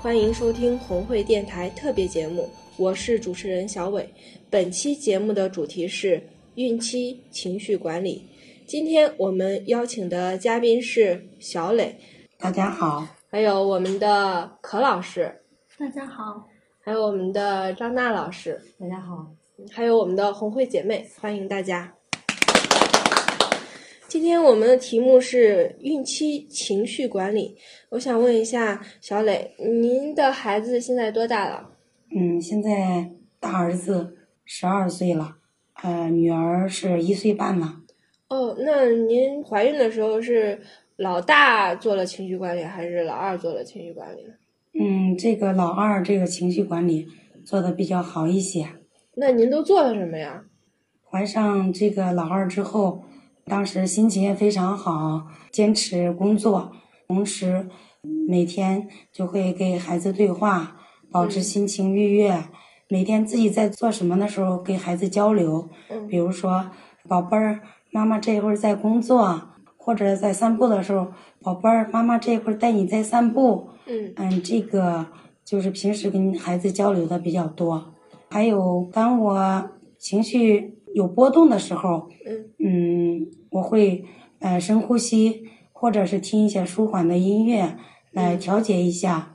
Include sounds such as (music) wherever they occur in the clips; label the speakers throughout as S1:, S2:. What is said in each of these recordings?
S1: 欢迎收听红会电台特别节目，我是主持人小伟。本期节目的主题是孕期情绪管理。今天我们邀请的嘉宾是小磊，
S2: 大家好，
S1: 还有我们的可老师，
S3: 大家好，
S1: 还有我们的张娜老师，
S3: 大家好，
S1: 还有我们的红会姐妹，欢迎大家。今天我们的题目是孕期情绪管理。我想问一下小磊，您的孩子现在多大了？
S2: 嗯，现在大儿子十二岁了，呃，女儿是一岁半了。
S1: 哦，那您怀孕的时候是老大做了情绪管理，还是老二做了情绪管理呢？
S2: 嗯，这个老二这个情绪管理做的比较好一些。
S1: 那您都做了什么呀？
S2: 怀上这个老二之后。当时心情也非常好，坚持工作，同时每天就会给孩子对话，保持心情愉悦。每天自己在做什么的时候，给孩子交流，比如说，宝贝儿，妈妈这一会儿在工作，或者在散步的时候，宝贝儿，妈妈这一会儿带你在散步。
S1: 嗯
S2: 嗯，这个就是平时跟孩子交流的比较多。还有，当我情绪。有波动的时候，嗯，我会呃深呼吸，或者是听一些舒缓的音乐来调节一下，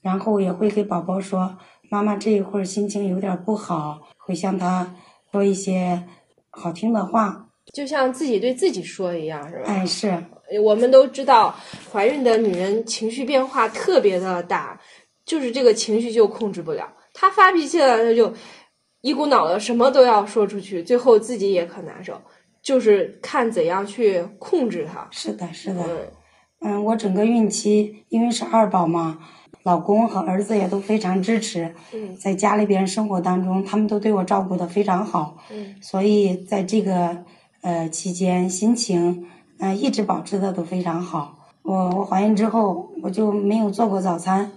S2: 然后也会给宝宝说，妈妈这一会儿心情有点不好，会向他说一些好听的话，
S1: 就像自己对自己说一样，是吧？
S2: 哎，是。
S1: 我们都知道，怀孕的女人情绪变化特别的大，就是这个情绪就控制不了，她发脾气了，她就。一股脑的什么都要说出去，最后自己也可难受，就是看怎样去控制它。
S2: 是的，是的，嗯，我整个孕期因为是二宝嘛，老公和儿子也都非常支持，在家里边生活当中，他们都对我照顾的非常好，所以在这个呃期间，心情嗯一直保持的都非常好。我我怀孕之后，我就没有做过早餐，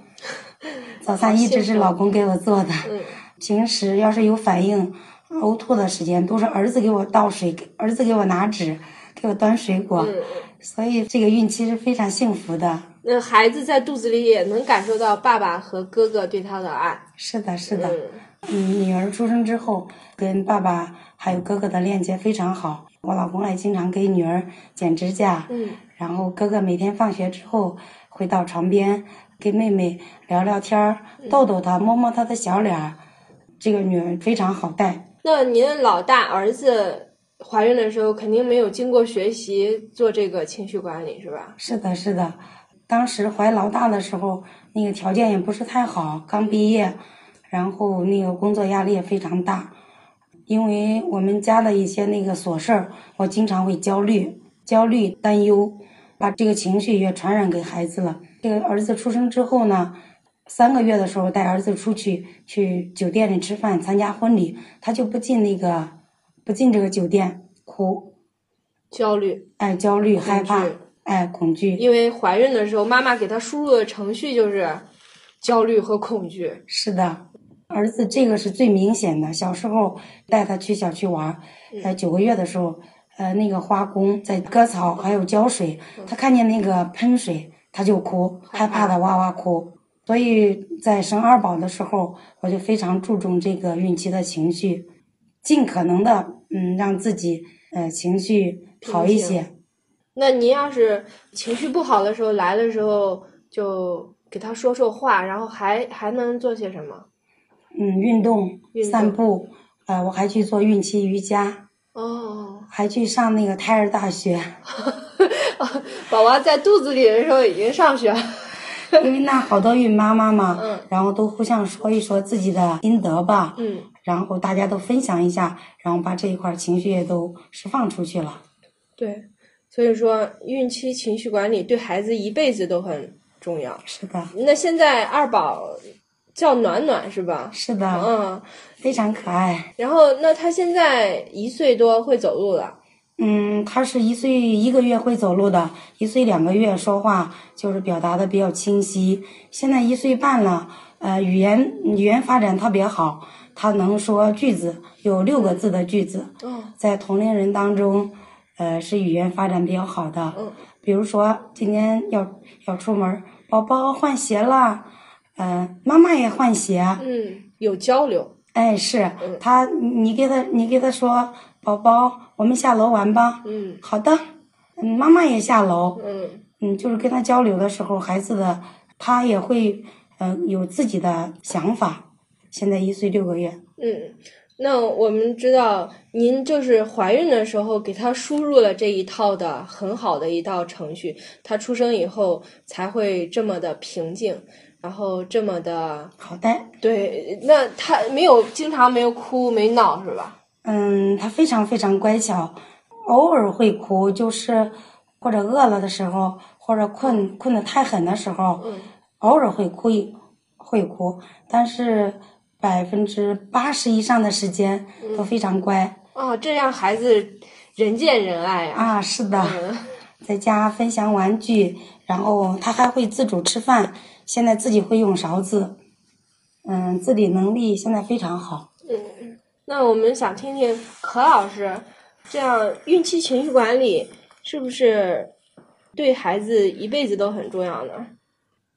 S2: (laughs) 早餐一直是老公给我做的。(laughs) 平时要是有反应、呕吐的时间，都是儿子给我倒水，儿子给我拿纸，给我端水果，所以这个孕期是非常幸福的。
S1: 那孩子在肚子里也能感受到爸爸和哥哥对他的爱。
S2: 是的，是的。嗯，女儿出生之后，跟爸爸还有哥哥的链接非常好。我老公还经常给女儿剪指甲。
S1: 嗯。
S2: 然后哥哥每天放学之后会到床边跟妹妹聊聊天儿，逗逗她，摸摸她的小脸儿。这个女儿非常好带。
S1: 那您老大儿子怀孕的时候，肯定没有经过学习做这个情绪管理，是吧？
S2: 是的，是的。当时怀老大的时候，那个条件也不是太好，刚毕业，然后那个工作压力也非常大。因为我们家的一些那个琐事儿，我经常会焦虑、焦虑、担忧，把这个情绪也传染给孩子了。这个儿子出生之后呢？三个月的时候带儿子出去去酒店里吃饭参加婚礼，他就不进那个不进这个酒店，哭，
S1: 焦虑，
S2: 哎，焦虑害怕，哎，恐惧。
S1: 因为怀孕的时候，妈妈给他输入的程序就是焦虑和恐惧。
S2: 是的，儿子这个是最明显的。小时候带他去小区玩，呃，九个月的时候，呃，那个花工在割草还有浇水，他看见那个喷水他就哭，害怕的哇哇哭。所以在生二宝的时候，我就非常注重这个孕期的情绪，尽可能的嗯让自己呃情绪好一些。
S1: 那您要是情绪不好的时候来的时候，就给他说说话，然后还还能做些什么？
S2: 嗯，运动、散步，呃，我还去做孕期瑜伽。
S1: 哦。
S2: 还去上那个胎儿大学。(laughs)
S1: 宝宝在肚子里的时候已经上学了。(laughs)
S2: 因为那好多孕妈妈嘛，然后都互相说一说自己的心得吧，
S1: 嗯，
S2: 然后大家都分享一下，然后把这一块情绪也都释放出去了。
S1: 对，所以说孕期情绪管理对孩子一辈子都很重要。
S2: 是的。
S1: 那现在二宝叫暖暖是吧？
S2: 是的，
S1: 嗯，
S2: 非常可爱。
S1: 然后那他现在一岁多会走路了。
S2: 嗯，他是一岁一个月会走路的，一岁两个月说话就是表达的比较清晰。现在一岁半了，呃，语言语言发展特别好，他能说句子，有六个字的句子。
S1: 哦，
S2: 在同龄人当中，呃，是语言发展比较好的。
S1: 嗯，
S2: 比如说今天要要出门，宝宝换鞋了，嗯，妈妈也换鞋。
S1: 嗯，有交流。
S2: 哎，是他，你给他，你给他说，宝宝，我们下楼玩吧。
S1: 嗯，
S2: 好的。嗯，妈妈也下楼。
S1: 嗯
S2: 嗯，就是跟他交流的时候，孩子的他也会，嗯、有自己的想法。现在一岁六个月。
S1: 嗯，那我们知道您就是怀孕的时候给他输入了这一套的很好的一道程序，他出生以后才会这么的平静，然后这么的
S2: 好呆。
S1: 对。那他没有经常没有哭没闹是吧？
S2: 嗯，他非常非常乖巧，偶尔会哭，就是或者饿了的时候，或者困困得太狠的时候，
S1: 嗯
S2: 偶尔会哭一会哭，但是百分之八十以上的时间都非常乖。
S1: 哦，这样孩子人见人爱啊。
S2: 啊，是的，
S1: 嗯 (laughs)
S2: 在家分享玩具，然后他还会自主吃饭，现在自己会用勺子，嗯，自理能力现在非常好。
S1: 那我们想听听可老师，这样孕期情绪管理是不是对孩子一辈子都很重要呢？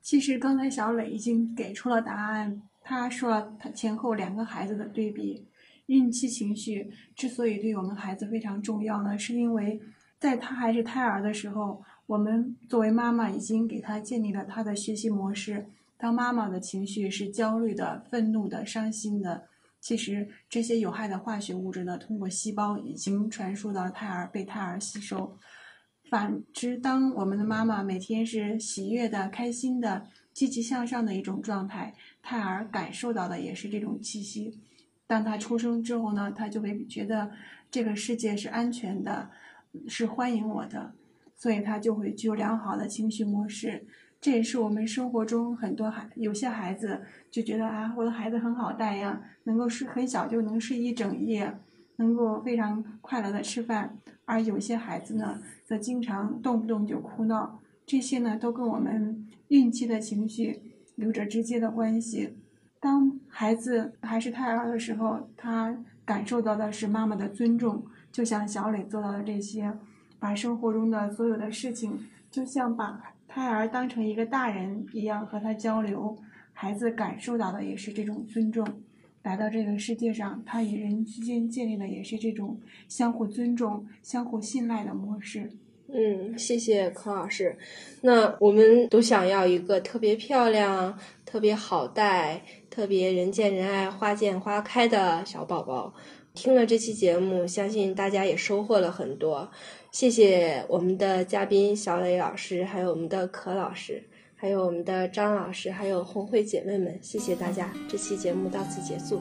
S3: 其实刚才小磊已经给出了答案，他说他前后两个孩子的对比。孕期情绪之所以对我们孩子非常重要呢，是因为在他还是胎儿的时候，我们作为妈妈已经给他建立了他的学习模式。当妈妈的情绪是焦虑的、愤怒的、伤心的，其实这些有害的化学物质呢，通过细胞已经传输到胎儿，被胎儿吸收。反之，当我们的妈妈每天是喜悦的、开心的、积极向上的一种状态，胎儿感受到的也是这种气息。当他出生之后呢，他就会觉得这个世界是安全的，是欢迎我的，所以他就会具有良好的情绪模式。这也是我们生活中很多孩有些孩子就觉得啊，我的孩子很好带呀，能够睡很小就能睡一整夜，能够非常快乐的吃饭。而有些孩子呢，则经常动不动就哭闹，这些呢都跟我们孕期的情绪有着直接的关系。当孩子还是胎儿的时候，他感受到的是妈妈的尊重，就像小磊做到的这些，把生活中的所有的事情，就像把胎儿当成一个大人一样和他交流，孩子感受到的也是这种尊重。来到这个世界上，他与人之间建立的也是这种相互尊重、相互信赖的模式。
S1: 嗯，谢谢柯老师。那我们都想要一个特别漂亮、特别好带、特别人见人爱、花见花开的小宝宝。听了这期节目，相信大家也收获了很多。谢谢我们的嘉宾小磊老师，还有我们的可老师，还有我们的张老师，还有红会姐妹们，谢谢大家。这期节目到此结束。